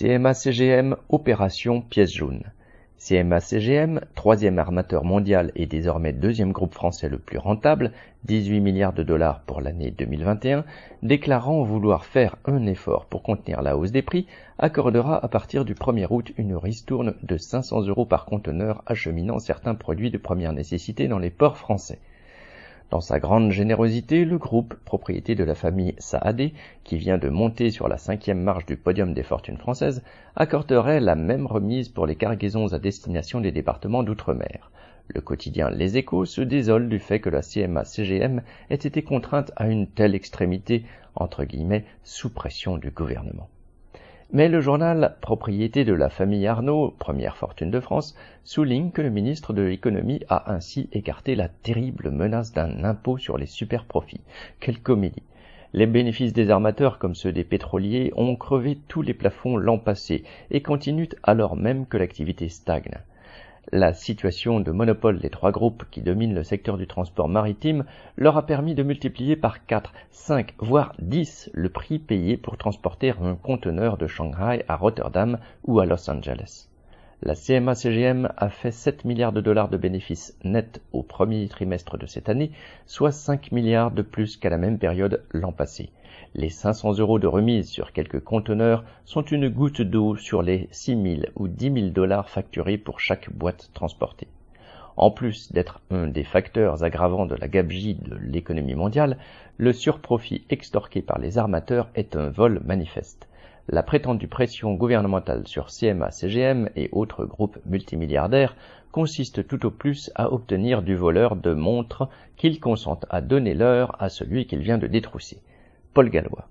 CMA-CGM Opération Pièce jaune. CMA-CGM, troisième armateur mondial et désormais deuxième groupe français le plus rentable, 18 milliards de dollars pour l'année 2021, déclarant vouloir faire un effort pour contenir la hausse des prix, accordera à partir du 1er août une ristourne de 500 euros par conteneur acheminant certains produits de première nécessité dans les ports français. Dans sa grande générosité, le groupe, propriété de la famille Saadé, qui vient de monter sur la cinquième marche du podium des fortunes françaises, accorderait la même remise pour les cargaisons à destination des départements d'outre-mer. Le quotidien Les Échos se désole du fait que la CMA-CGM ait été contrainte à une telle extrémité, entre guillemets, sous pression du gouvernement. Mais le journal, propriété de la famille Arnaud, première fortune de France, souligne que le ministre de l'économie a ainsi écarté la terrible menace d'un impôt sur les superprofits. Quelle comédie. Les bénéfices des armateurs comme ceux des pétroliers ont crevé tous les plafonds l'an passé et continuent alors même que l'activité stagne. La situation de monopole des trois groupes qui dominent le secteur du transport maritime leur a permis de multiplier par 4, 5, voire 10 le prix payé pour transporter un conteneur de Shanghai à Rotterdam ou à Los Angeles. La CMA-CGM a fait 7 milliards de dollars de bénéfices nets au premier trimestre de cette année, soit 5 milliards de plus qu'à la même période l'an passé. Les 500 euros de remise sur quelques conteneurs sont une goutte d'eau sur les 6 000 ou 10 000 dollars facturés pour chaque boîte transportée. En plus d'être un des facteurs aggravants de la gabegie de l'économie mondiale, le surprofit extorqué par les armateurs est un vol manifeste. La prétendue pression gouvernementale sur CMA, CGM et autres groupes multimilliardaires consiste tout au plus à obtenir du voleur de montres qu'il consente à donner l'heure à celui qu'il vient de détrousser. Paul Gallois.